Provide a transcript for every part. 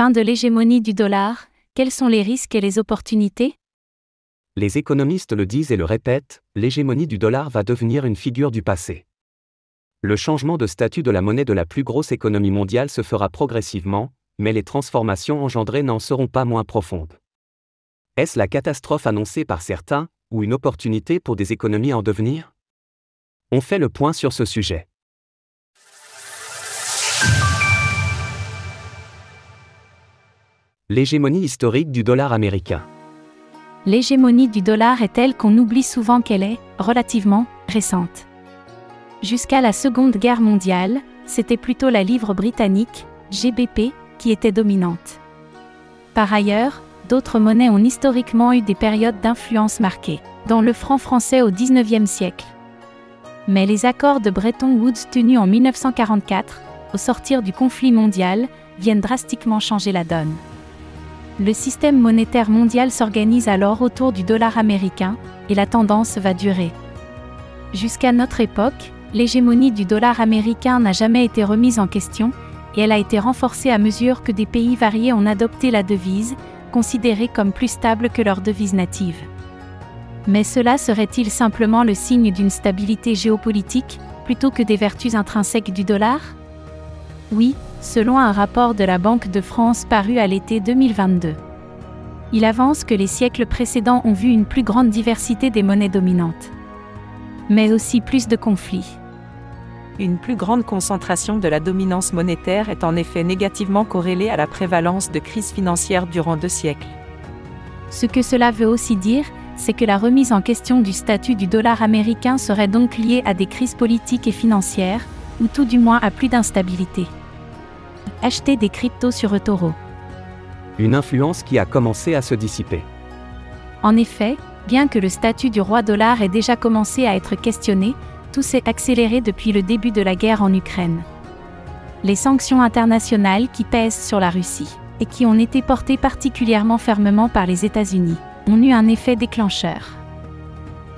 Fin de l'hégémonie du dollar, quels sont les risques et les opportunités? Les économistes le disent et le répètent, l'hégémonie du dollar va devenir une figure du passé. Le changement de statut de la monnaie de la plus grosse économie mondiale se fera progressivement, mais les transformations engendrées n'en seront pas moins profondes. Est-ce la catastrophe annoncée par certains, ou une opportunité pour des économies en devenir? On fait le point sur ce sujet. L'hégémonie historique du dollar américain. L'hégémonie du dollar est telle qu'on oublie souvent qu'elle est, relativement, récente. Jusqu'à la Seconde Guerre mondiale, c'était plutôt la livre britannique, GBP, qui était dominante. Par ailleurs, d'autres monnaies ont historiquement eu des périodes d'influence marquées, dont le franc français au XIXe siècle. Mais les accords de Bretton Woods tenus en 1944, au sortir du conflit mondial, viennent drastiquement changer la donne. Le système monétaire mondial s'organise alors autour du dollar américain, et la tendance va durer. Jusqu'à notre époque, l'hégémonie du dollar américain n'a jamais été remise en question, et elle a été renforcée à mesure que des pays variés ont adopté la devise, considérée comme plus stable que leur devise native. Mais cela serait-il simplement le signe d'une stabilité géopolitique, plutôt que des vertus intrinsèques du dollar? Oui, selon un rapport de la Banque de France paru à l'été 2022. Il avance que les siècles précédents ont vu une plus grande diversité des monnaies dominantes, mais aussi plus de conflits. Une plus grande concentration de la dominance monétaire est en effet négativement corrélée à la prévalence de crises financières durant deux siècles. Ce que cela veut aussi dire, c'est que la remise en question du statut du dollar américain serait donc liée à des crises politiques et financières, ou tout du moins à plus d'instabilité. Acheter des cryptos sur eToro. Une influence qui a commencé à se dissiper. En effet, bien que le statut du roi dollar ait déjà commencé à être questionné, tout s'est accéléré depuis le début de la guerre en Ukraine. Les sanctions internationales qui pèsent sur la Russie, et qui ont été portées particulièrement fermement par les États-Unis, ont eu un effet déclencheur.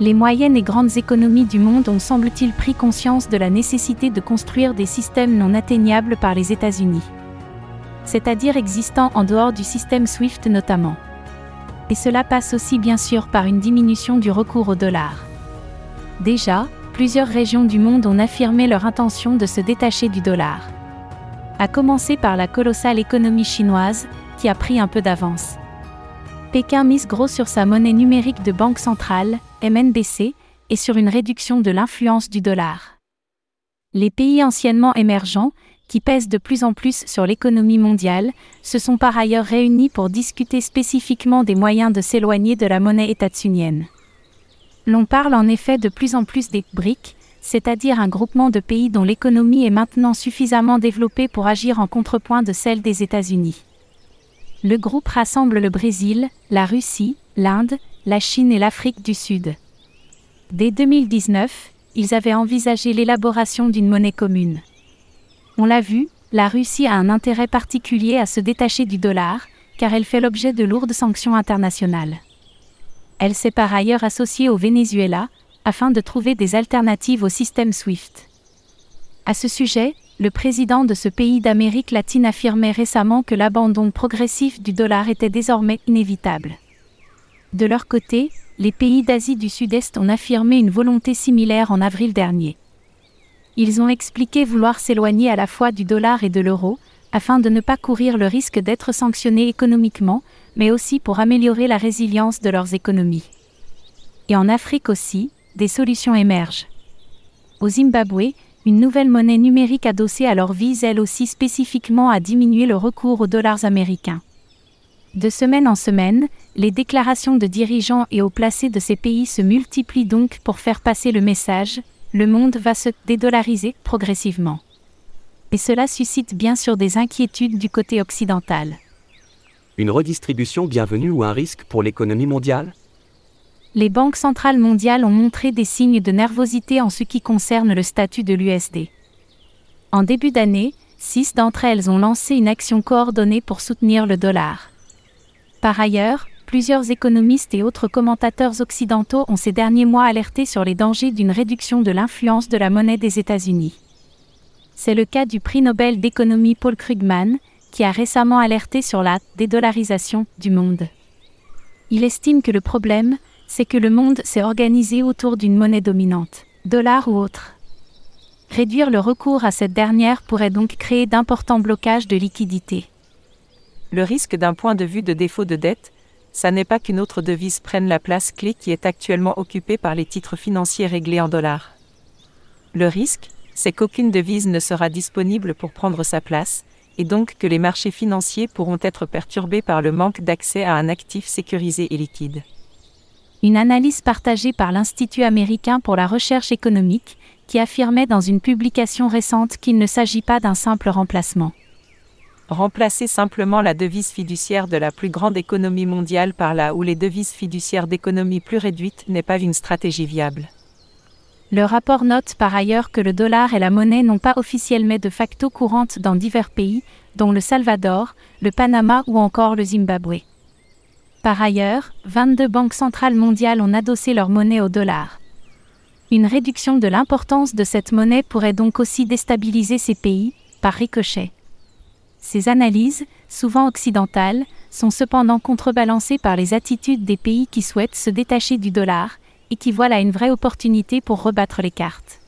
Les moyennes et grandes économies du monde ont semble-t-il pris conscience de la nécessité de construire des systèmes non atteignables par les États-Unis. C'est-à-dire existants en dehors du système SWIFT notamment. Et cela passe aussi bien sûr par une diminution du recours au dollar. Déjà, plusieurs régions du monde ont affirmé leur intention de se détacher du dollar. À commencer par la colossale économie chinoise, qui a pris un peu d'avance. Pékin mise gros sur sa monnaie numérique de banque centrale, MNBC, et sur une réduction de l'influence du dollar. Les pays anciennement émergents, qui pèsent de plus en plus sur l'économie mondiale, se sont par ailleurs réunis pour discuter spécifiquement des moyens de s'éloigner de la monnaie étatsunienne. L'on parle en effet de plus en plus des BRIC, c'est-à-dire un groupement de pays dont l'économie est maintenant suffisamment développée pour agir en contrepoint de celle des États-Unis. Le groupe rassemble le Brésil, la Russie, l'Inde, la Chine et l'Afrique du Sud. Dès 2019, ils avaient envisagé l'élaboration d'une monnaie commune. On l'a vu, la Russie a un intérêt particulier à se détacher du dollar, car elle fait l'objet de lourdes sanctions internationales. Elle s'est par ailleurs associée au Venezuela, afin de trouver des alternatives au système SWIFT. À ce sujet, le président de ce pays d'Amérique latine affirmait récemment que l'abandon progressif du dollar était désormais inévitable. De leur côté, les pays d'Asie du Sud-Est ont affirmé une volonté similaire en avril dernier. Ils ont expliqué vouloir s'éloigner à la fois du dollar et de l'euro, afin de ne pas courir le risque d'être sanctionnés économiquement, mais aussi pour améliorer la résilience de leurs économies. Et en Afrique aussi, des solutions émergent. Au Zimbabwe, une nouvelle monnaie numérique adossée à leur vise elle aussi spécifiquement à diminuer le recours aux dollars américains. De semaine en semaine, les déclarations de dirigeants et hauts placés de ces pays se multiplient donc pour faire passer le message le monde va se dédollariser progressivement. Et cela suscite bien sûr des inquiétudes du côté occidental. Une redistribution bienvenue ou un risque pour l'économie mondiale? Les banques centrales mondiales ont montré des signes de nervosité en ce qui concerne le statut de l'USD. En début d'année, six d'entre elles ont lancé une action coordonnée pour soutenir le dollar. Par ailleurs, plusieurs économistes et autres commentateurs occidentaux ont ces derniers mois alerté sur les dangers d'une réduction de l'influence de la monnaie des États-Unis. C'est le cas du prix Nobel d'économie Paul Krugman, qui a récemment alerté sur la dédollarisation du monde. Il estime que le problème, c'est que le monde s'est organisé autour d'une monnaie dominante, dollar ou autre. Réduire le recours à cette dernière pourrait donc créer d'importants blocages de liquidités. Le risque d'un point de vue de défaut de dette, ça n'est pas qu'une autre devise prenne la place clé qui est actuellement occupée par les titres financiers réglés en dollars. Le risque, c'est qu'aucune devise ne sera disponible pour prendre sa place, et donc que les marchés financiers pourront être perturbés par le manque d'accès à un actif sécurisé et liquide. Une analyse partagée par l'Institut américain pour la recherche économique, qui affirmait dans une publication récente qu'il ne s'agit pas d'un simple remplacement. Remplacer simplement la devise fiduciaire de la plus grande économie mondiale par la ou les devises fiduciaires d'économie plus réduite n'est pas une stratégie viable. Le rapport note par ailleurs que le dollar et la monnaie n'ont pas officiellement de facto courante dans divers pays, dont le Salvador, le Panama ou encore le Zimbabwe. Par ailleurs, 22 banques centrales mondiales ont adossé leur monnaie au dollar. Une réduction de l'importance de cette monnaie pourrait donc aussi déstabiliser ces pays, par ricochet. Ces analyses, souvent occidentales, sont cependant contrebalancées par les attitudes des pays qui souhaitent se détacher du dollar, et qui voient là une vraie opportunité pour rebattre les cartes.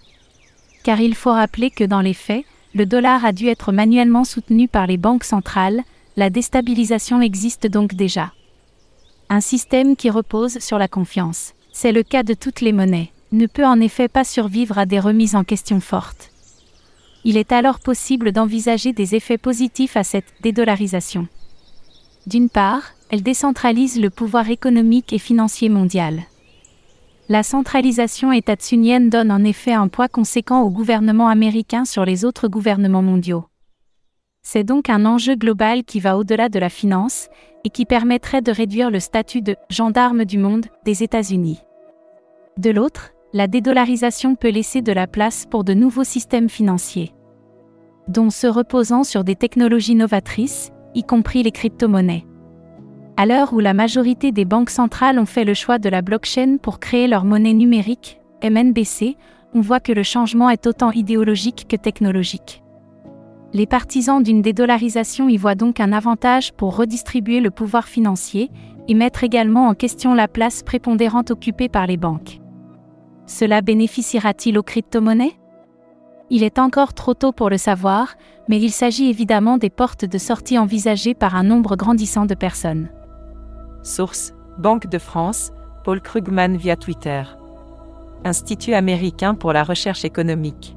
Car il faut rappeler que dans les faits, le dollar a dû être manuellement soutenu par les banques centrales, la déstabilisation existe donc déjà. Un système qui repose sur la confiance. C'est le cas de toutes les monnaies ne peut en effet pas survivre à des remises en question fortes. Il est alors possible d'envisager des effets positifs à cette dédollarisation. D'une part, elle décentralise le pouvoir économique et financier mondial. La centralisation étatsunienne donne en effet un poids conséquent au gouvernement américain sur les autres gouvernements mondiaux. C'est donc un enjeu global qui va au-delà de la finance et qui permettrait de réduire le statut de gendarme du monde des États-Unis. De l'autre, la dédollarisation peut laisser de la place pour de nouveaux systèmes financiers, dont ceux reposant sur des technologies novatrices, y compris les crypto-monnaies. À l'heure où la majorité des banques centrales ont fait le choix de la blockchain pour créer leur monnaie numérique, MNBC, on voit que le changement est autant idéologique que technologique. Les partisans d'une dédollarisation y voient donc un avantage pour redistribuer le pouvoir financier et mettre également en question la place prépondérante occupée par les banques. Cela bénéficiera-t-il aux crypto-monnaies? Il est encore trop tôt pour le savoir, mais il s'agit évidemment des portes de sortie envisagées par un nombre grandissant de personnes. Source Banque de France, Paul Krugman via Twitter. Institut américain pour la recherche économique.